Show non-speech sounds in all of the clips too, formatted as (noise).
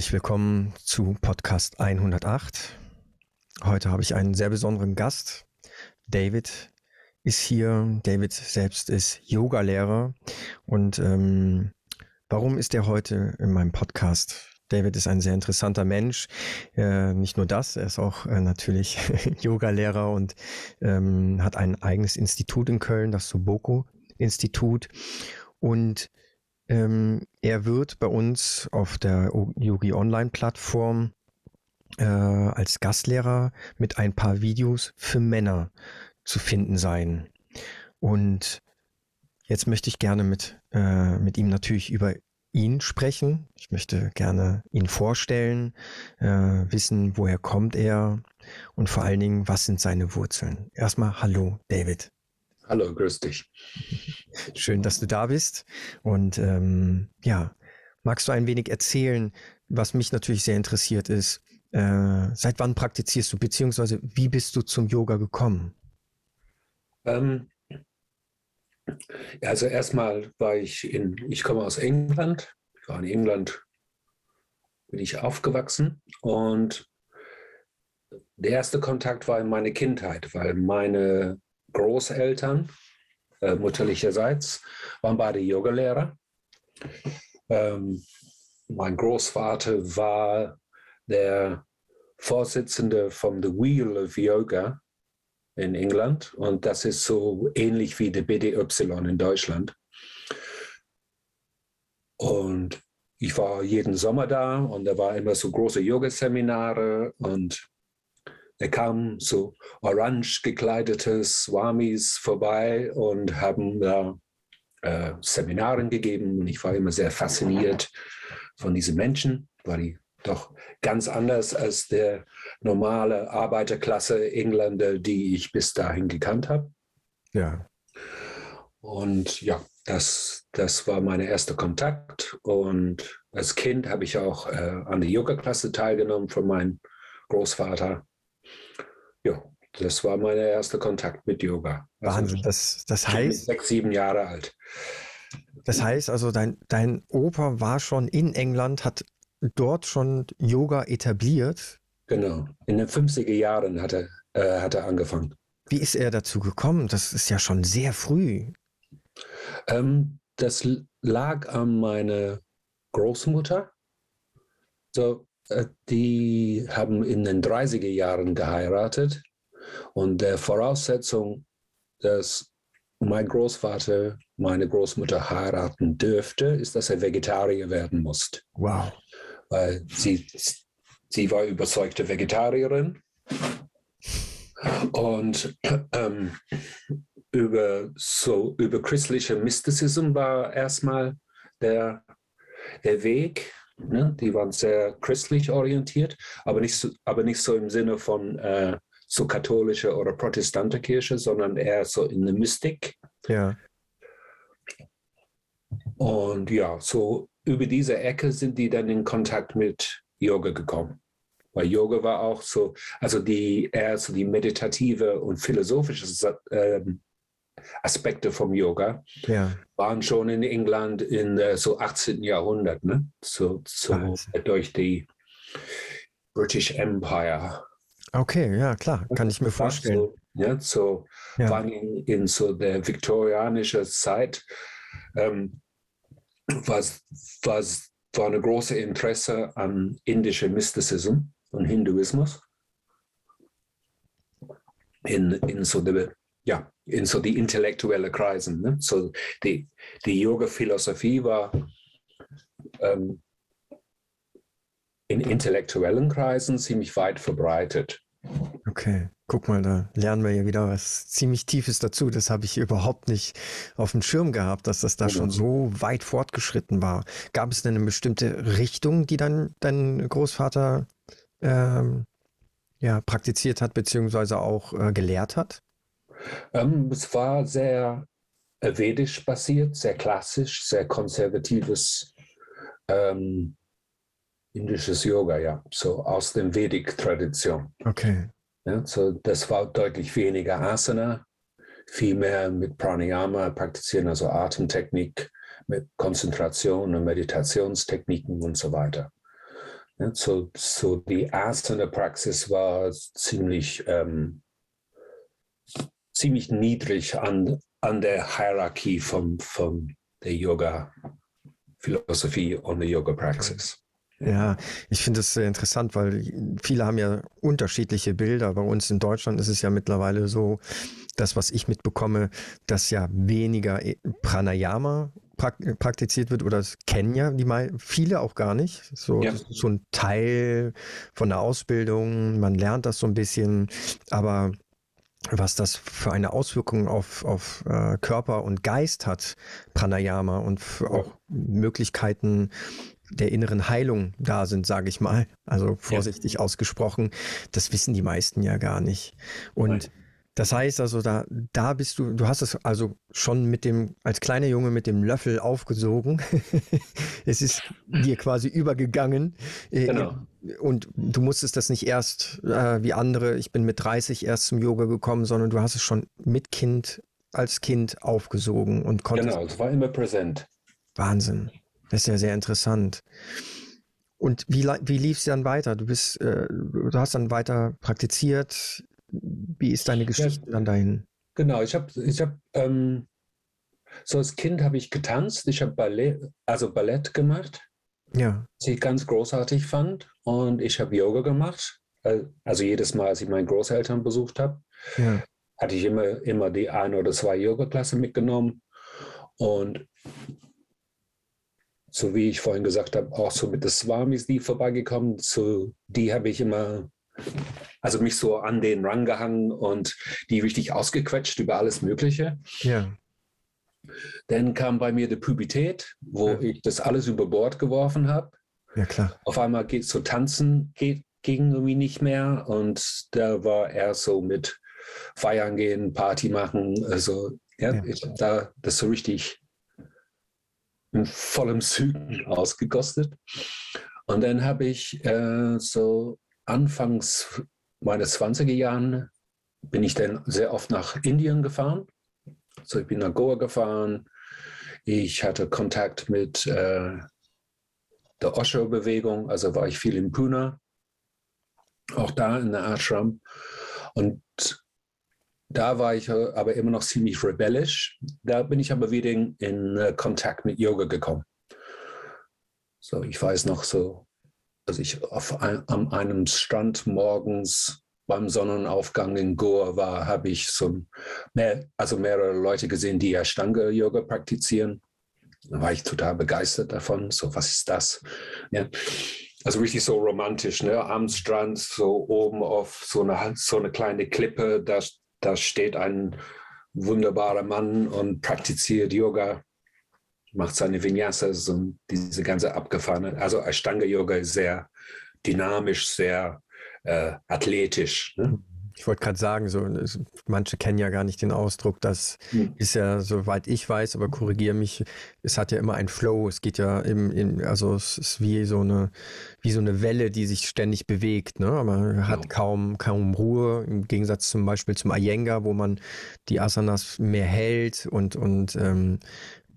Herzlich willkommen zu Podcast 108. Heute habe ich einen sehr besonderen Gast. David ist hier. David selbst ist Yogalehrer. Und ähm, warum ist er heute in meinem Podcast? David ist ein sehr interessanter Mensch. Äh, nicht nur das, er ist auch äh, natürlich (laughs) Yogalehrer und ähm, hat ein eigenes Institut in Köln, das Soboko Institut. Und ähm, er wird bei uns auf der Yogi Online Plattform äh, als Gastlehrer mit ein paar Videos für Männer zu finden sein. Und jetzt möchte ich gerne mit, äh, mit ihm natürlich über ihn sprechen. Ich möchte gerne ihn vorstellen, äh, wissen, woher kommt er und vor allen Dingen, was sind seine Wurzeln. Erstmal Hallo, David. Hallo, grüß dich. Schön, dass du da bist. Und ähm, ja, magst du ein wenig erzählen, was mich natürlich sehr interessiert ist, äh, seit wann praktizierst du, beziehungsweise wie bist du zum Yoga gekommen? Ähm, also erstmal war ich in, ich komme aus England, ich war in England, bin ich aufgewachsen und der erste Kontakt war in meine Kindheit, weil meine Großeltern äh, mutterlicherseits waren beide Yogalehrer. Ähm, mein Großvater war der Vorsitzende vom The Wheel of Yoga in England und das ist so ähnlich wie der BDY in Deutschland. Und ich war jeden Sommer da und da war immer so große Yoga-Seminare und da kamen so orange gekleidete Swamis vorbei und haben da äh, Seminaren gegeben. Und ich war immer sehr fasziniert von diesen Menschen, weil die doch ganz anders als der normale Arbeiterklasse Engländer, die ich bis dahin gekannt habe. Ja. Und ja, das, das war mein erster Kontakt. Und als Kind habe ich auch äh, an der Yoga-Klasse teilgenommen von meinem Großvater ja, das war mein erster Kontakt mit Yoga. Also Wahnsinn. Das, das heißt. Sechs, sieben Jahre alt. Das heißt also, dein, dein Opa war schon in England, hat dort schon Yoga etabliert. Genau. In den 50er Jahren hat er, äh, hat er angefangen. Wie ist er dazu gekommen? Das ist ja schon sehr früh. Ähm, das lag an meiner Großmutter. So, die haben in den 30er Jahren geheiratet und der Voraussetzung, dass mein Großvater meine Großmutter heiraten dürfte, ist, dass er Vegetarier werden muss. Wow. Weil sie, sie war überzeugte Vegetarierin und ähm, über so über christliche Mysticism war erstmal der, der Weg Ne? Die waren sehr christlich orientiert, aber nicht so, aber nicht so im Sinne von äh, so katholische oder protestante Kirche, sondern eher so in der Mystik. Ja. Und ja, so über diese Ecke sind die dann in Kontakt mit Yoga gekommen. Weil Yoga war auch so, also die eher so die meditative und philosophische äh, Aspekte vom Yoga ja. waren schon in England in äh, so 18. Jahrhundert, ne? so, so durch die British Empire. Okay, ja klar, kann ich mir vorstellen. So, ja, so ja. waren in, in, so der viktorianischen Zeit ähm, was, was war eine große Interesse an indischer Mysticism und Hinduismus in, in so der ja, in so die intellektuellen Kreisen. Ne? So die, die Yoga-Philosophie war ähm, in intellektuellen Kreisen ziemlich weit verbreitet. Okay, guck mal, da lernen wir ja wieder was ziemlich Tiefes dazu. Das habe ich überhaupt nicht auf dem Schirm gehabt, dass das da genau. schon so weit fortgeschritten war. Gab es denn eine bestimmte Richtung, die dann dein Großvater ähm, ja, praktiziert hat, beziehungsweise auch äh, gelehrt hat? Ähm, es war sehr äh, vedisch basiert, sehr klassisch, sehr konservatives ähm, indisches Yoga, ja, so aus der Vedic-Tradition. Okay. Ja, so das war deutlich weniger Asana, viel mehr mit Pranayama praktizieren, also Atemtechnik, mit Konzentration und Meditationstechniken und so weiter. Ja, so, so die Asana-Praxis war ziemlich, ähm, ziemlich niedrig an, an der Hierarchie von, von der Yoga-Philosophie und der Yoga-Praxis. Ja, ich finde es sehr interessant, weil viele haben ja unterschiedliche Bilder. Bei uns in Deutschland ist es ja mittlerweile so, das, was ich mitbekomme, dass ja weniger e, Pranayama praktiziert wird oder das kennen ja die mal viele auch gar nicht. So, ja. so ein Teil von der Ausbildung, man lernt das so ein bisschen, aber was das für eine Auswirkung auf, auf äh, Körper und Geist hat, Pranayama und auch Möglichkeiten der inneren Heilung da sind, sage ich mal. Also vorsichtig ja. ausgesprochen. Das wissen die meisten ja gar nicht. Und Nein. Das heißt also, da, da bist du, du hast es also schon mit dem, als kleiner Junge mit dem Löffel aufgesogen. (laughs) es ist dir quasi übergegangen. Äh, genau. Und du musstest das nicht erst äh, wie andere, ich bin mit 30 erst zum Yoga gekommen, sondern du hast es schon mit Kind, als Kind aufgesogen und konntest. Genau, es war immer präsent. Wahnsinn. Das ist ja sehr interessant. Und wie, wie lief es dann weiter? Du bist, äh, du hast dann weiter praktiziert. Wie ist deine Geschichte ja, dann dahin? Genau, ich habe, ich habe, ähm, so als Kind habe ich getanzt. Ich habe Ballett, also Ballett gemacht. Ja. Was ich ganz großartig fand. Und ich habe Yoga gemacht. Äh, also jedes Mal, als ich meine Großeltern besucht habe, ja. hatte ich immer, immer die eine oder zwei Yoga-Klasse mitgenommen. Und so wie ich vorhin gesagt habe, auch so mit den Swamis, die vorbeigekommen, so die habe ich immer, also mich so an den Rang gehangen und die richtig ausgequetscht über alles Mögliche. Ja. Dann kam bei mir die Pubertät, wo ja. ich das alles über Bord geworfen habe. Ja, klar. Auf einmal geht so tanzen, geht, ging irgendwie nicht mehr und da war er so mit Feiern gehen, Party machen, also ja, ja. ich habe da das so richtig in vollem Süden (laughs) ausgekostet. Und dann habe ich äh, so anfangs meiner 20er Jahren bin ich dann sehr oft nach Indien gefahren. So, ich bin nach Goa gefahren. Ich hatte Kontakt mit äh, der Osho-Bewegung, also war ich viel in Pune, auch da in der Ashram. Und da war ich äh, aber immer noch ziemlich rebellisch. Da bin ich aber wieder in, in äh, Kontakt mit Yoga gekommen. So, ich weiß noch so, dass ich auf ein, an einem Strand morgens beim Sonnenaufgang in Goa war, habe ich so mehr, also mehrere Leute gesehen, die Ashtanga-Yoga praktizieren. Da war ich total begeistert davon. So, was ist das? Ja. Also richtig so romantisch, ne? Am Strand, so oben auf so eine, so eine kleine Klippe, da da steht ein wunderbarer Mann und praktiziert Yoga, macht seine Vinyasas und diese ganze abgefahrene. Also Ashtanga-Yoga ist sehr dynamisch, sehr äh, athletisch. Ne? Ich wollte gerade sagen, so, manche kennen ja gar nicht den Ausdruck. Das hm. ist ja, soweit ich weiß, aber korrigiere mich, es hat ja immer ein Flow. Es geht ja im, im, also es ist wie so eine, wie so eine Welle, die sich ständig bewegt. Ne? Man hat ja. kaum, kaum Ruhe, im Gegensatz zum Beispiel zum Iyengar, wo man die Asanas mehr hält und, und ähm,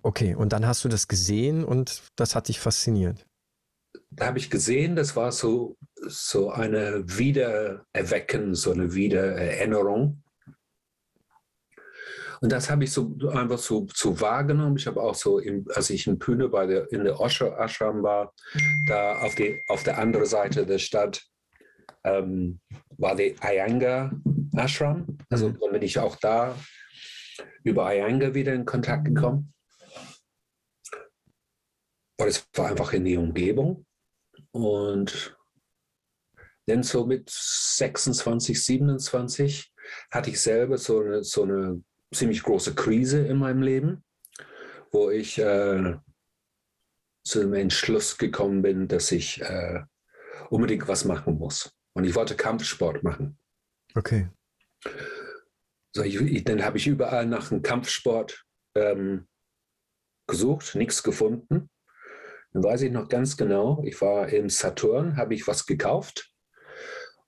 okay, und dann hast du das gesehen und das hat dich fasziniert da habe ich gesehen, das war so, so eine Wiedererwecken, so eine Wiedererinnerung. Und das habe ich so einfach so, so wahrgenommen. Ich habe auch so, im, als ich in Pune bei der, in der Osho Ashram war, da auf, die, auf der anderen Seite der Stadt ähm, war die Ayanga Ashram. Also mhm. bin ich auch da über Ayanga wieder in Kontakt gekommen. Und es war einfach in die Umgebung. Und dann so mit 26, 27 hatte ich selber so eine, so eine ziemlich große Krise in meinem Leben, wo ich äh, zu dem Entschluss gekommen bin, dass ich äh, unbedingt was machen muss. Und ich wollte Kampfsport machen. Okay. So, ich, ich, dann habe ich überall nach einem Kampfsport ähm, gesucht, nichts gefunden. Dann weiß ich noch ganz genau, ich war im Saturn, habe ich was gekauft.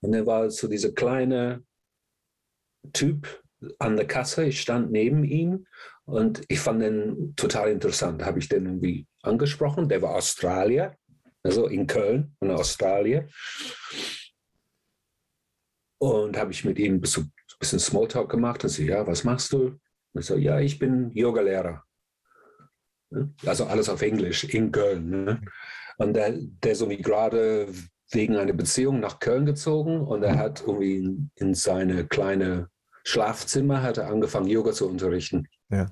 Und dann war so dieser kleine Typ an der Kasse, ich stand neben ihm und ich fand den total interessant. Habe ich den irgendwie angesprochen, der war Australier. also in Köln, in Australien. Und habe ich mit ihm ein bisschen, Smalltalk gemacht und so, ja, was machst du? Und ich so, ja, ich bin Yogalehrer. Also alles auf Englisch in Köln. Ne? Und der, der ist irgendwie gerade wegen einer Beziehung nach Köln gezogen und er hat irgendwie in, in seine kleine Schlafzimmer hat er angefangen, Yoga zu unterrichten. Ja.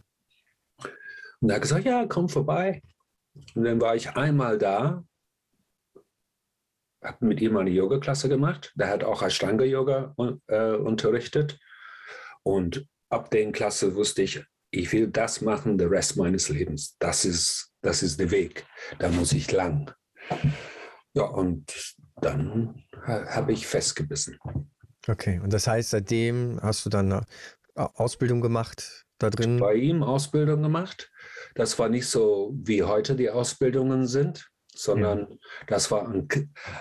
Und er hat gesagt, ja, komm vorbei. Und dann war ich einmal da, habe mit ihm eine Yoga-Klasse gemacht. Der hat auch Ashtanga-Yoga äh, unterrichtet. Und ab der Klasse wusste ich, ich will das machen, den Rest meines Lebens. Das ist, das ist der Weg. Da muss ich lang. Ja, und dann habe ich festgebissen. Okay, und das heißt, seitdem hast du dann eine Ausbildung gemacht da drin? Bei ihm Ausbildung gemacht. Das war nicht so, wie heute die Ausbildungen sind, sondern ja. das war ein,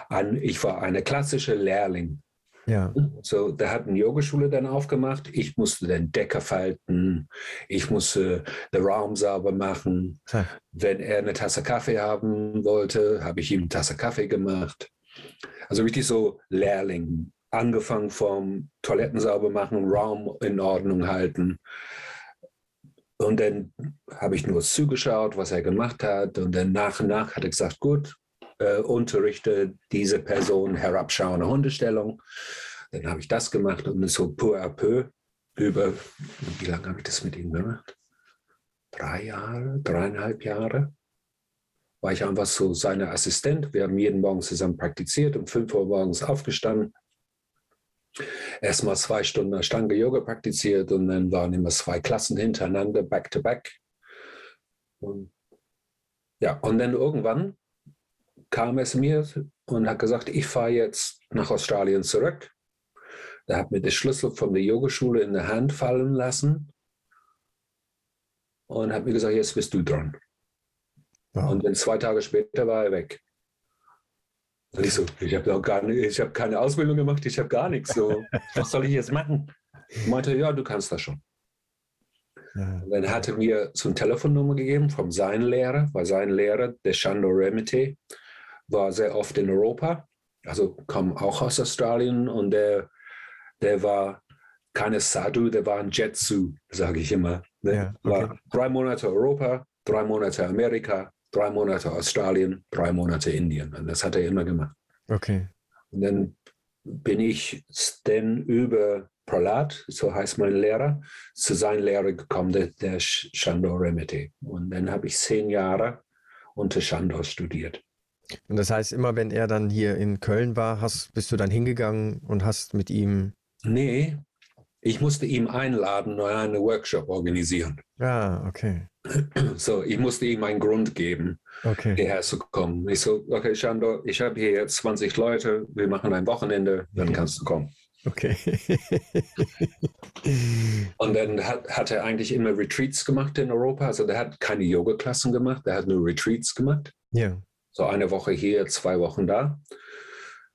ein, ich war eine klassische Lehrling. Ja. So, der hat eine Yogaschule dann aufgemacht. Ich musste den Decker falten. Ich musste den Raum sauber machen. Ja. Wenn er eine Tasse Kaffee haben wollte, habe ich ihm eine Tasse Kaffee gemacht. Also richtig so Lehrling. Angefangen vom Toiletten sauber machen, Raum in Ordnung halten. Und dann habe ich nur zugeschaut, was er gemacht hat. Und dann nach und nach hat er gesagt, gut, äh, unterrichte diese Person herabschauende Hundestellung. Dann habe ich das gemacht und so peu à peu über, wie lange habe ich das mit ihm gemacht? Drei Jahre, dreieinhalb Jahre war ich einfach so seine Assistent. Wir haben jeden Morgen zusammen praktiziert, um 5 Uhr morgens aufgestanden. Erstmal zwei Stunden Stange Yoga praktiziert und dann waren immer zwei Klassen hintereinander, back to back. Und, ja, und dann irgendwann kam es mir und hat gesagt, ich fahre jetzt nach Australien zurück. Er hat mir den Schlüssel von der Yogaschule in der Hand fallen lassen und hat mir gesagt, jetzt bist du dran. Wow. Und dann zwei Tage später war er weg. Und ich so, ich habe gar nicht, ich habe keine Ausbildung gemacht, ich habe gar nichts. So, (laughs) was soll ich jetzt machen? Ich meinte, ja, du kannst das schon. Ja. Und dann hat er mir so eine Telefonnummer gegeben von seinem Lehrer, weil sein Lehrer, der Shando Remete, war sehr oft in Europa, also kam auch aus Australien und der, der war keine Sadhu, der war ein Jetsu, sage ich immer. Der ja, okay. war drei Monate Europa, drei Monate Amerika, drei Monate Australien, drei Monate Indien. Und das hat er immer gemacht. Okay. Und dann bin ich dann über Pralat, so heißt mein Lehrer, zu seinem Lehrer gekommen, der, der Shandor Remete. Und dann habe ich zehn Jahre unter Shandor studiert. Und das heißt, immer wenn er dann hier in Köln war, hast, bist du dann hingegangen und hast mit ihm. Nee, ich musste ihn einladen und einen Workshop organisieren. Ah, okay. So, ich musste ihm einen Grund geben, okay. hierher zu kommen. Ich so, okay, Shandor, ich habe hier jetzt 20 Leute, wir machen ein Wochenende, dann kannst du kommen. Okay. (laughs) und dann hat, hat er eigentlich immer Retreats gemacht in Europa. Also der hat keine Yoga-Klassen gemacht, der hat nur Retreats gemacht. Ja. So eine Woche hier, zwei Wochen da.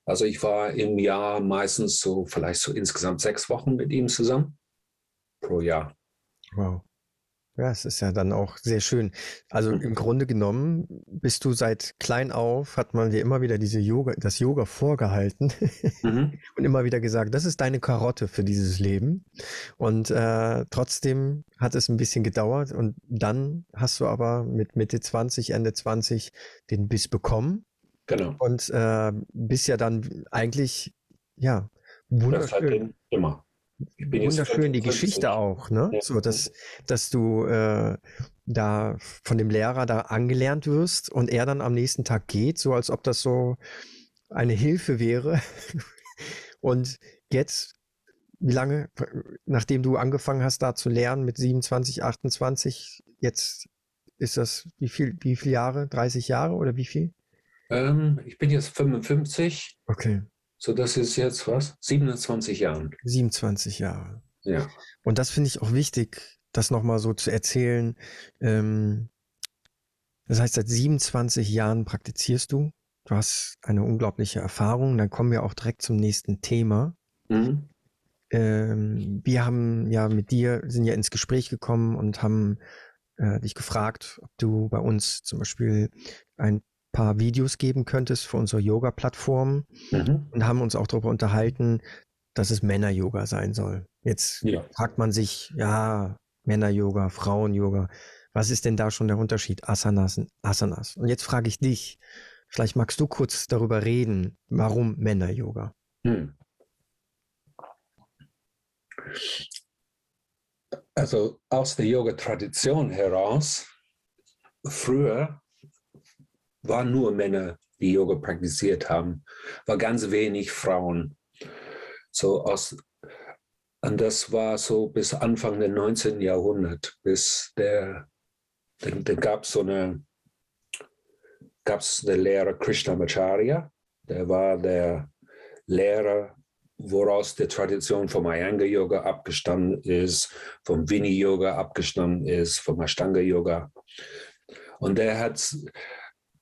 Also ich war im Jahr meistens so vielleicht so insgesamt sechs Wochen mit ihm zusammen pro Jahr. Wow. Ja, es ist ja dann auch sehr schön. Also im Grunde genommen bist du seit klein auf, hat man dir immer wieder diese Yoga, das Yoga vorgehalten mhm. (laughs) und immer wieder gesagt, das ist deine Karotte für dieses Leben. Und äh, trotzdem hat es ein bisschen gedauert und dann hast du aber mit Mitte 20, Ende 20 den Biss bekommen. Genau. Und äh, bist ja dann eigentlich, ja, wunderschön. Das halt immer wunderschön die Geschichte auch, ne? Ja. So, dass, dass du äh, da von dem Lehrer da angelernt wirst und er dann am nächsten Tag geht, so als ob das so eine Hilfe wäre. (laughs) und jetzt, wie lange, nachdem du angefangen hast, da zu lernen mit 27, 28, jetzt ist das wie viel, wie viele Jahre? 30 Jahre oder wie viel? Ähm, ich bin jetzt 55. Okay. So, das ist jetzt was? 27 Jahre. 27 Jahre. Ja. Und das finde ich auch wichtig, das nochmal so zu erzählen. Ähm, das heißt, seit 27 Jahren praktizierst du. Du hast eine unglaubliche Erfahrung. Dann kommen wir auch direkt zum nächsten Thema. Mhm. Ähm, wir haben ja mit dir, sind ja ins Gespräch gekommen und haben äh, dich gefragt, ob du bei uns zum Beispiel ein paar Videos geben könntest für unsere Yoga-Plattform mhm. und haben uns auch darüber unterhalten, dass es Männer-Yoga sein soll. Jetzt ja. fragt man sich, ja, Männer-Yoga, Frauen-Yoga, was ist denn da schon der Unterschied? Asanas, Asanas. Und jetzt frage ich dich, vielleicht magst du kurz darüber reden, warum Männer-Yoga? Hm. Also aus der Yoga-Tradition heraus, früher waren nur Männer, die Yoga praktiziert haben, war ganz wenig Frauen. So aus, und das war so bis Anfang des 19. Jahrhunderts, bis der, dann, dann gab es so eine, gab es den Lehrer Krishnamacharya, der war der Lehrer woraus die Tradition vom Iyengar Yoga abgestanden ist, vom Vini Yoga abgestanden ist, vom Ashtanga Yoga. Und der hat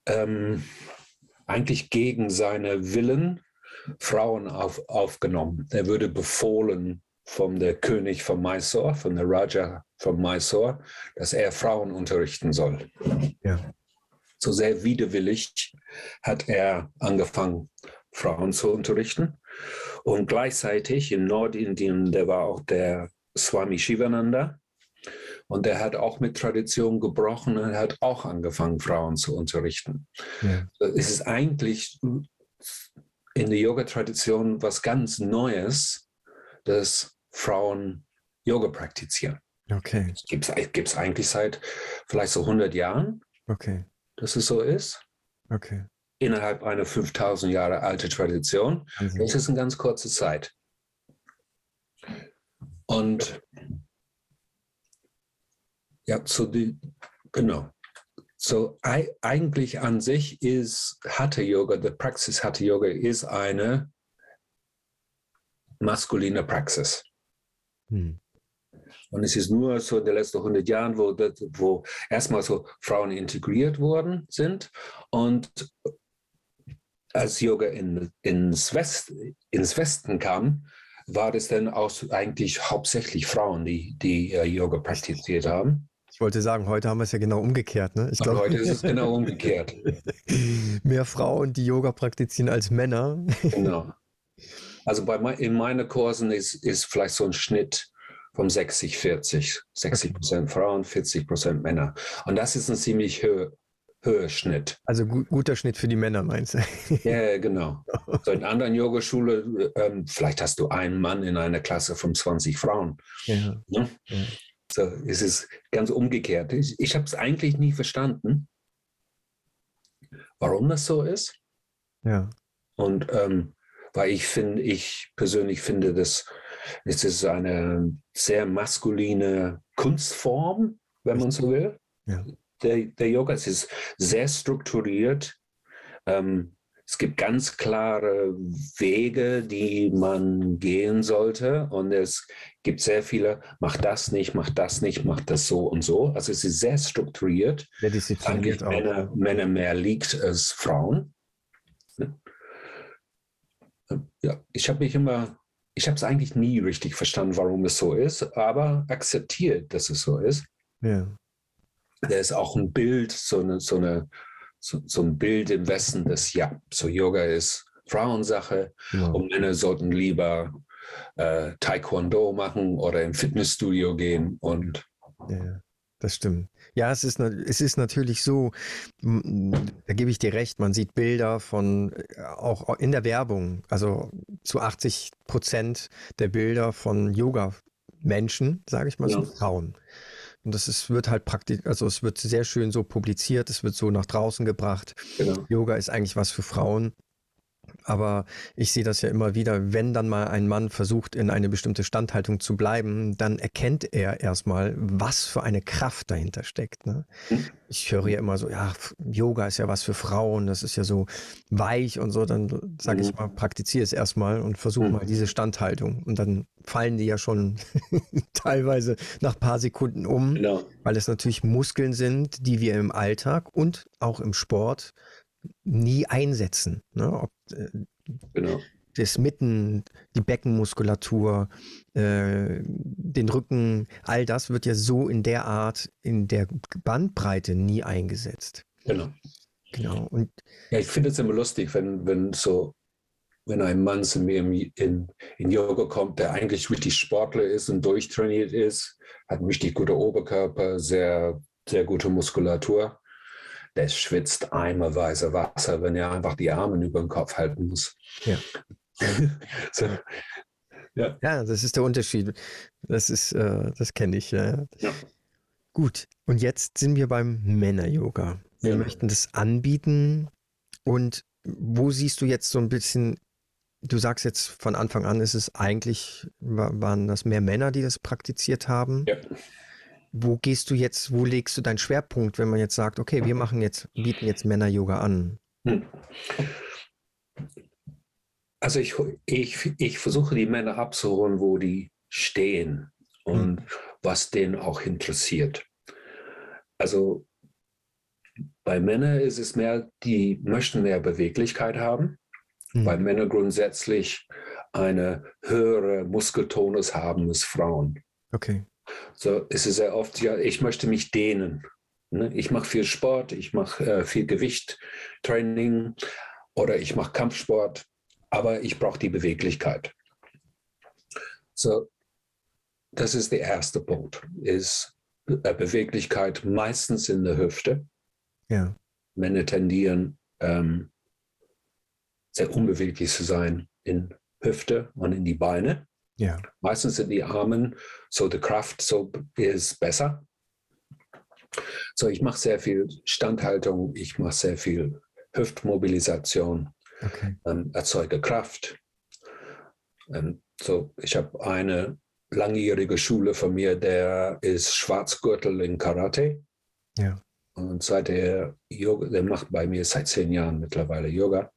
ähm, eigentlich gegen seine Willen Frauen auf, aufgenommen. Er würde befohlen vom der König von Mysore, von der Raja von Mysore, dass er Frauen unterrichten soll. Ja. So sehr widerwillig hat er angefangen, Frauen zu unterrichten. Und gleichzeitig in Nordindien, der war auch der Swami Shivananda. Und der hat auch mit Tradition gebrochen und hat auch angefangen, Frauen zu unterrichten. Ja. Es ist eigentlich in der Yoga-Tradition was ganz Neues, dass Frauen Yoga praktizieren. Okay. Gibt es eigentlich seit vielleicht so 100 Jahren, okay. dass es so ist. Okay innerhalb einer 5000 Jahre alte Tradition. Mhm. Das ist eine ganz kurze Zeit. Und ja, so die, genau. So eigentlich an sich ist Hatha Yoga, die Praxis Hatha Yoga ist eine maskuline Praxis. Hm. Und es ist nur so in den letzten 100 Jahren, wo, das, wo erstmal so Frauen integriert worden sind und als Yoga in, ins, West, ins Westen kam, war das dann auch eigentlich hauptsächlich Frauen, die, die uh, Yoga praktiziert haben. Ich wollte sagen, heute haben wir es ja genau umgekehrt. Ne? Ich glaub, heute ist es genau umgekehrt. (laughs) Mehr Frauen, die Yoga praktizieren, als Männer. genau. (laughs) Also bei, in meinen Kursen ist, ist vielleicht so ein Schnitt von 60, 40. 60 Prozent Frauen, 40 Prozent Männer. Und das ist ein ziemlich hö Höheschnitt. Also gu guter Schnitt für die Männer, meinst du? ja, genau. (laughs) So in anderen Yogaschule, ähm, vielleicht hast du einen Mann in einer Klasse von 20 Frauen. Ja. Ne? ja. So, es ist ganz umgekehrt. Ich, ich habe es eigentlich nie verstanden, warum das so ist. Ja. Und ähm, weil ich finde, ich persönlich finde, dass es ist eine sehr maskuline Kunstform, wenn man so will. Ja der, der Yoga. Ist sehr strukturiert. Ähm, es gibt ganz klare Wege, die man gehen sollte. Und es gibt sehr viele, mach das nicht, mach das nicht, mach das so und so. Also es ist sehr strukturiert. Sehr diszipliniert auch. Männer, Männer mehr liegt als Frauen. Ja, ich habe mich immer, ich habe es eigentlich nie richtig verstanden, warum es so ist, aber akzeptiert, dass es so ist. Ja da ist auch ein Bild, so, eine, so, eine, so, so ein Bild im Westen, dass ja, so Yoga ist Frauensache ja. und Männer sollten lieber äh, Taekwondo machen oder im Fitnessstudio gehen und ja, das stimmt. Ja, es ist, es ist natürlich so, da gebe ich dir recht, man sieht Bilder von, äh, auch in der Werbung, also zu 80 Prozent der Bilder von Yoga-Menschen, sage ich mal, ja. sind Frauen. Und das ist, wird halt praktisch, also es wird sehr schön so publiziert, es wird so nach draußen gebracht. Genau. Yoga ist eigentlich was für Frauen. Aber ich sehe das ja immer wieder, wenn dann mal ein Mann versucht, in eine bestimmte Standhaltung zu bleiben, dann erkennt er erstmal, was für eine Kraft dahinter steckt. Ne? Hm. Ich höre ja immer so, ja, Yoga ist ja was für Frauen, das ist ja so weich und so. Dann sage ich hm. mal, praktiziere es erstmal und versuche hm. mal diese Standhaltung. Und dann fallen die ja schon (laughs) teilweise nach ein paar Sekunden um, genau. weil es natürlich Muskeln sind, die wir im Alltag und auch im Sport nie einsetzen. Ne? Ob, äh, genau. Das Mitten, die Beckenmuskulatur, äh, den Rücken, all das wird ja so in der Art, in der Bandbreite nie eingesetzt. Genau. Genau. Und ja, ich finde es immer lustig, wenn, wenn so, wenn ein Mann zu mir in, in, Yoga kommt, der eigentlich richtig Sportler ist und durchtrainiert ist, hat einen richtig guten Oberkörper, sehr, sehr gute Muskulatur. Der schwitzt eimerweise Wasser, wenn er einfach die Arme über den Kopf halten muss. Ja. (laughs) so, ja. ja, das ist der Unterschied. Das ist, äh, das kenne ich. Ja. ja. Gut, und jetzt sind wir beim Männer-Yoga. Wir ja. möchten das anbieten. Und wo siehst du jetzt so ein bisschen, du sagst jetzt von Anfang an, ist es eigentlich, waren das mehr Männer, die das praktiziert haben? Ja. Wo gehst du jetzt, wo legst du deinen Schwerpunkt, wenn man jetzt sagt, okay, wir machen jetzt, bieten jetzt Männer-Yoga an? Hm. Also ich, ich, ich versuche die Männer abzuholen, wo die stehen und mhm. was denen auch interessiert. Also bei Männern ist es mehr, die möchten mehr Beweglichkeit haben, mhm. weil Männer grundsätzlich eine höhere Muskeltonus haben als Frauen. Okay. So es ist sehr oft, ja, ich möchte mich dehnen. Ne? Ich mache viel Sport, ich mache äh, viel Gewichttraining oder ich mache Kampfsport aber ich brauche die Beweglichkeit. So, das ist der erste Punkt, ist äh, Beweglichkeit meistens in der Hüfte. Ja. Männer tendieren ähm, sehr unbeweglich zu sein in Hüfte und in die Beine. Ja. Meistens sind die Armen, so die Kraft so ist besser. So, ich mache sehr viel Standhaltung, ich mache sehr viel Hüftmobilisation okay. ähm, erzeuge Kraft. Ähm, so, ich habe eine langjährige Schule von mir, der ist Schwarzgürtel in Karate. Ja. Und seit der Yoga, der macht bei mir seit zehn Jahren mittlerweile Yoga.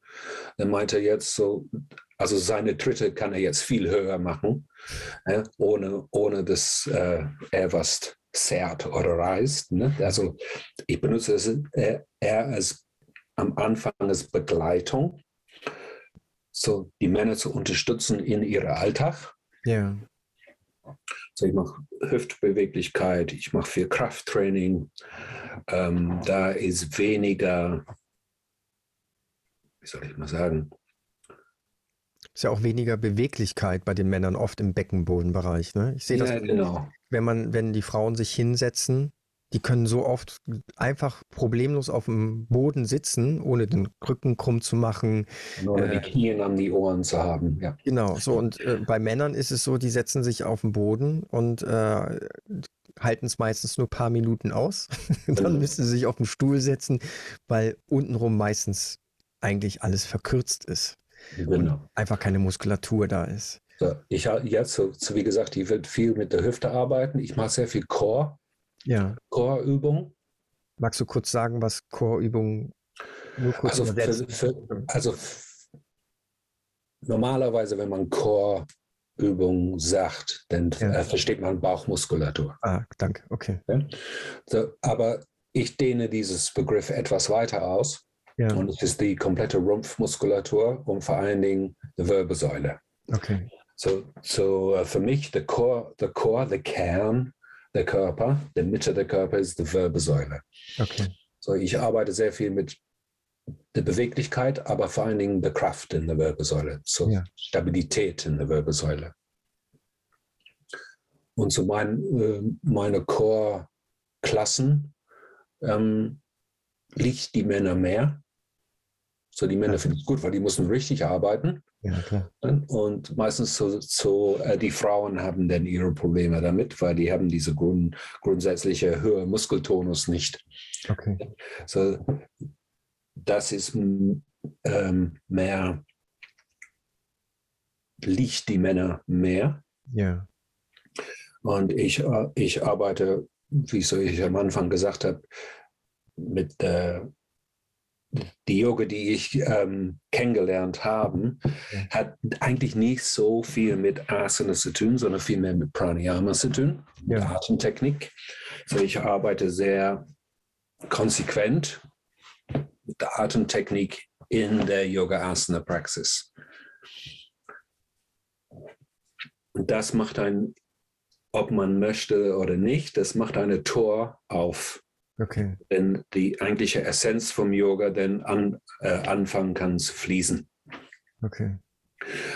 Der meinte jetzt so, also seine Tritte kann er jetzt viel höher machen, äh, ohne, ohne dass äh, er was zerrt oder reißt. Ne? Also ich benutze es äh, eher als am Anfang als Begleitung so die Männer zu unterstützen in ihrem Alltag. Ja. So, ich mache Hüftbeweglichkeit, ich mache viel Krafttraining. Ähm, da ist weniger, wie soll ich mal sagen? Ist ja auch weniger Beweglichkeit bei den Männern oft im Beckenbodenbereich. Ne? Ich sehe das, ja, genau. wenn man, wenn die Frauen sich hinsetzen, die können so oft einfach problemlos auf dem Boden sitzen, ohne den Rücken krumm zu machen. Oder äh, die Knie an die Ohren zu haben. Ja. Genau, so und äh, bei Männern ist es so, die setzen sich auf den Boden und äh, halten es meistens nur ein paar Minuten aus. (laughs) Dann genau. müssen sie sich auf den Stuhl setzen, weil untenrum meistens eigentlich alles verkürzt ist. Genau. Einfach keine Muskulatur da ist. Ich jetzt, so, wie gesagt, ich will viel mit der Hüfte arbeiten. Ich mache sehr viel Core ja. Chorübung. Magst du kurz sagen, was kurz also, für, für, also normalerweise, wenn man Chorübung sagt, dann ja. äh, versteht man Bauchmuskulatur. Ah, danke, okay. Ja? So, aber ich dehne dieses Begriff etwas weiter aus. Ja. Und es ist die komplette Rumpfmuskulatur und vor allen Dingen die Wirbelsäule. Okay. So, so uh, für mich, der Core, der Core, der Kern der Körper, der Mitte der Körper ist die Wirbelsäule. Okay. So, ich arbeite sehr viel mit der Beweglichkeit, aber vor allen Dingen der Kraft in der Wirbelsäule, so ja. Stabilität in der Wirbelsäule. Und so mein, äh, meine Core-Klassen ähm, liegt die Männer mehr. So, die Männer ja. finden es gut, weil die müssen richtig arbeiten. Ja. Und meistens so, so äh, die Frauen haben dann ihre Probleme damit, weil die haben diese Grund, grundsätzliche höhere Muskeltonus nicht. Okay. So, das ist ähm, mehr, liegt die Männer mehr. Ja. Und ich, äh, ich arbeite, wie so ich am Anfang gesagt habe, mit der die Yoga, die ich ähm, kennengelernt habe, hat eigentlich nicht so viel mit Asana zu tun, sondern viel mehr mit Pranayama zu tun, ja. Atemtechnik. So ich arbeite sehr konsequent mit der Atemtechnik in der Yoga-Asana-Praxis. Das macht ein, ob man möchte oder nicht, das macht eine Tor auf Okay. Denn die eigentliche Essenz vom Yoga dann an, äh, anfangen kann zu fließen. Okay.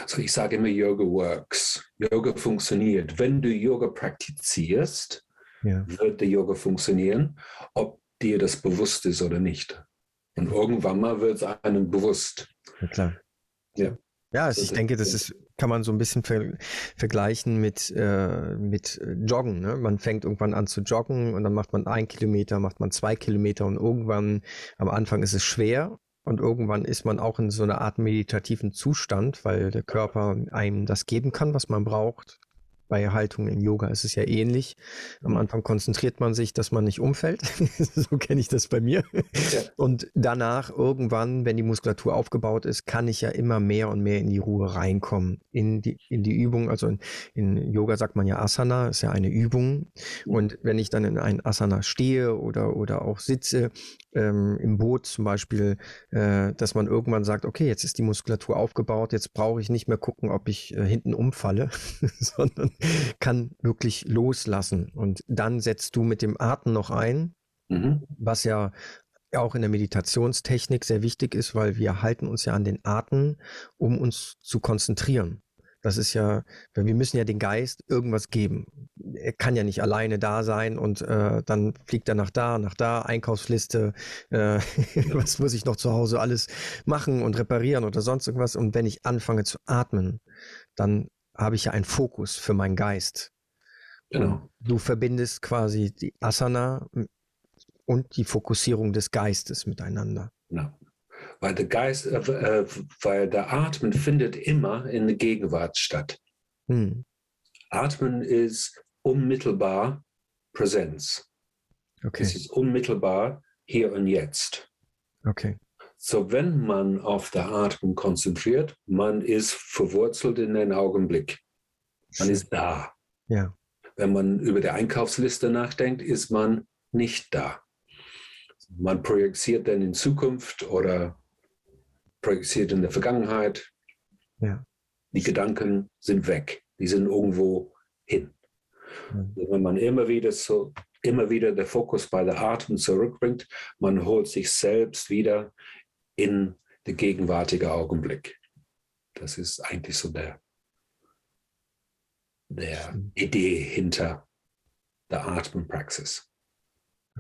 Also ich sage immer, Yoga works. Yoga funktioniert. Wenn du Yoga praktizierst, Ja. wird der Yoga funktionieren, ob dir das bewusst ist oder nicht. Und irgendwann mal wird es einem bewusst. Ja, klar. Ja. Ja, also ich denke, das ist, kann man so ein bisschen ver vergleichen mit, äh, mit äh, Joggen. Ne? Man fängt irgendwann an zu joggen und dann macht man ein Kilometer, macht man zwei Kilometer und irgendwann, am Anfang ist es schwer und irgendwann ist man auch in so einer Art meditativen Zustand, weil der Körper einem das geben kann, was man braucht. Bei Haltung im Yoga ist es ja ähnlich. Am Anfang konzentriert man sich, dass man nicht umfällt. (laughs) so kenne ich das bei mir. Ja. Und danach irgendwann, wenn die Muskulatur aufgebaut ist, kann ich ja immer mehr und mehr in die Ruhe reinkommen, in die, in die Übung. Also in, in Yoga sagt man ja Asana, ist ja eine Übung. Und wenn ich dann in ein Asana stehe oder, oder auch sitze, ähm, im Boot zum Beispiel, äh, dass man irgendwann sagt, okay, jetzt ist die Muskulatur aufgebaut, jetzt brauche ich nicht mehr gucken, ob ich äh, hinten umfalle, (laughs) sondern kann wirklich loslassen. Und dann setzt du mit dem Atem noch ein, Mhm. was ja auch in der Meditationstechnik sehr wichtig ist, weil wir halten uns ja an den Atem, um uns zu konzentrieren. Das ist ja, weil wir müssen ja den Geist irgendwas geben. Er kann ja nicht alleine da sein und äh, dann fliegt er nach da, nach da, Einkaufsliste, äh, (laughs) was muss ich noch zu Hause alles machen und reparieren oder sonst irgendwas. Und wenn ich anfange zu atmen, dann habe ich ja einen Fokus für meinen Geist. Genau. Du verbindest quasi die Asana und die Fokussierung des Geistes miteinander. genau. Weil der Geist, äh, äh, weil der Atmen findet immer in der Gegenwart statt. Hm. Atmen ist unmittelbar Präsenz. Es Okay, ist unmittelbar hier und jetzt. okay. So, wenn man auf der Atmung konzentriert, man ist verwurzelt in den Augenblick. Man ist da. Ja, Wenn man über die Einkaufsliste nachdenkt, ist man nicht da. Man projiziert dann in Zukunft oder projiziert in der Vergangenheit. Ja. Die Gedanken sind weg. Die sind irgendwo hin. Mhm. Wenn man immer wieder so, immer wieder den Fokus bei der Atmung zurückbringt, man holt sich selbst wieder in den gegenwärtigen Augenblick. Das ist eigentlich so der, der. Idee hinter der Atmenpraxis.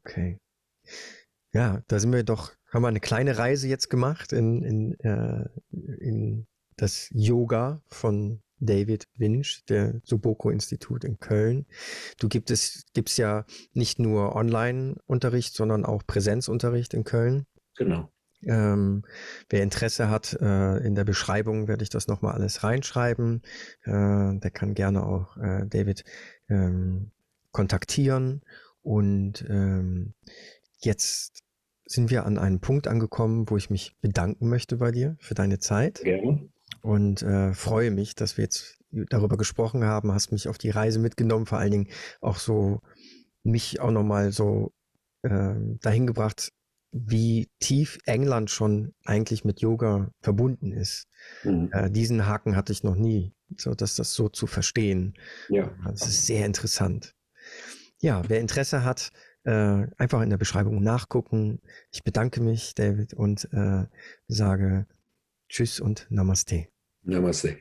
okay. Ja, da sind wir doch, haben wir eine kleine Reise jetzt gemacht in, in, äh, in das Yoga von David Winch, der Suboko-Institut in Köln. Du gibt es, gibst ja nicht nur Online-Unterricht, sondern auch Präsenzunterricht in Köln. Genau. Ähm, wer Interesse hat, äh, in der Beschreibung werde ich das nochmal alles reinschreiben. Äh, der kann gerne auch äh, David ähm, kontaktieren. Und ähm, jetzt sind wir an einem Punkt angekommen, wo ich mich bedanken möchte bei dir für deine Zeit Gerne. und äh, freue mich, dass wir jetzt darüber gesprochen haben, hast mich auf die Reise mitgenommen, vor allen Dingen auch so mich auch nochmal so ähm, dahin gebracht, wie tief England schon eigentlich mit Yoga verbunden ist. Mhm. Äh, diesen Haken hatte ich noch nie, so dass das so zu verstehen. Ja. Das ist sehr interessant. Ja, wer Interesse hat, äh, einfach in der Beschreibung nachgucken. Ich bedanke mich, David, und äh, sage Tschüss und Namaste. Namaste.